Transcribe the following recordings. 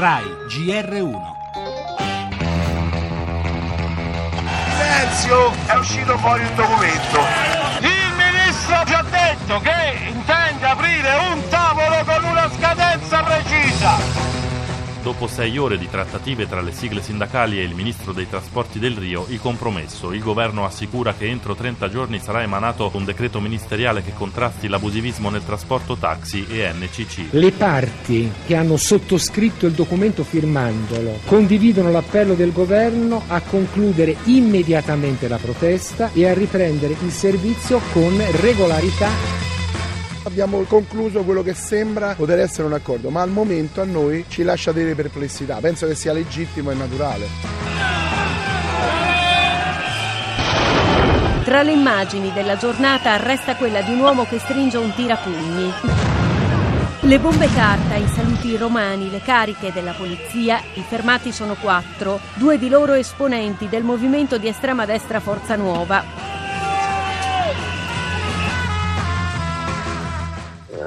RAI GR1. Silenzio! È uscito fuori un documento. Il ministro ci ha detto che Dopo sei ore di trattative tra le sigle sindacali e il ministro dei trasporti del Rio, il compromesso. Il governo assicura che entro 30 giorni sarà emanato un decreto ministeriale che contrasti l'abusivismo nel trasporto taxi e NCC. Le parti che hanno sottoscritto il documento firmandolo condividono l'appello del governo a concludere immediatamente la protesta e a riprendere il servizio con regolarità Abbiamo concluso quello che sembra poter essere un accordo, ma al momento a noi ci lascia delle perplessità. Penso che sia legittimo e naturale. Tra le immagini della giornata resta quella di un uomo che stringe un tirapugni. Le bombe carta, i saluti romani, le cariche della polizia, i fermati sono quattro, due di loro esponenti del movimento di estrema destra Forza Nuova.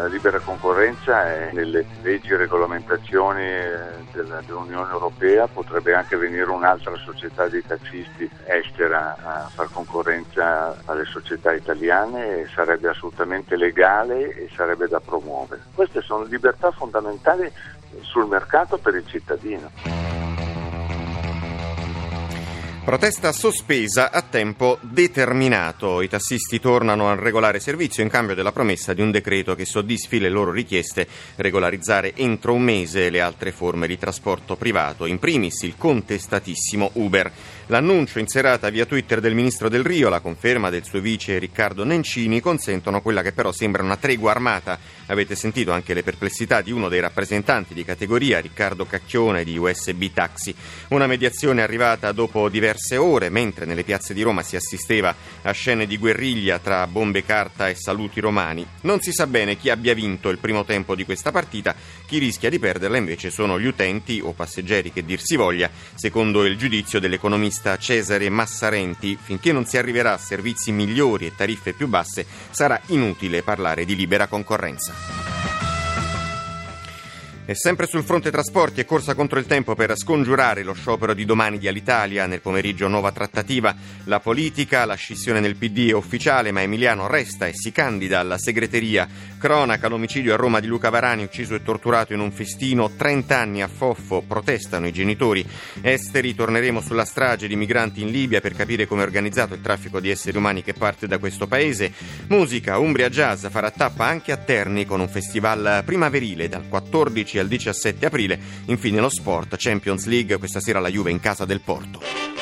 La libera concorrenza è nelle leggi e regolamentazioni eh, dell'Unione Europea, potrebbe anche venire un'altra società di taxisti estera a far concorrenza alle società italiane e sarebbe assolutamente legale e sarebbe da promuovere. Queste sono libertà fondamentali sul mercato per il cittadino. Protesta sospesa a tempo determinato. I tassisti tornano al regolare servizio in cambio della promessa di un decreto che soddisfi le loro richieste, regolarizzare entro un mese le altre forme di trasporto privato, in primis il contestatissimo Uber. L'annuncio in serata via Twitter del ministro del Rio, la conferma del suo vice Riccardo Nencini consentono quella che però sembra una tregua armata. Avete sentito anche le perplessità di uno dei rappresentanti di categoria, Riccardo Cacchione di USB Taxi. Una mediazione arrivata dopo diverse ore, mentre nelle piazze di Roma si assisteva a scene di guerriglia tra bombe carta e saluti romani. Non si sa bene chi abbia vinto il primo tempo di questa partita, chi rischia di perderla invece sono gli utenti o passeggeri che dir si voglia, secondo il giudizio dell'economista economista Cesare Massarenti, finché non si arriverà a servizi migliori e tariffe più basse, sarà inutile parlare di libera concorrenza. E sempre sul fronte trasporti è corsa contro il tempo per scongiurare lo sciopero di domani di Alitalia. Nel pomeriggio nuova trattativa. La politica, la scissione nel PD è ufficiale, ma Emiliano resta e si candida alla segreteria. Cronaca, l'omicidio a Roma di Luca Varani, ucciso e torturato in un festino. 30 anni a Foffo, protestano i genitori. Esteri, torneremo sulla strage di migranti in Libia per capire come è organizzato il traffico di esseri umani che parte da questo paese. Musica, Umbria Jazz farà tappa anche a Terni con un festival primaverile dal 14 al 17 aprile. Infine lo sport, Champions League, questa sera la Juve in casa del Porto.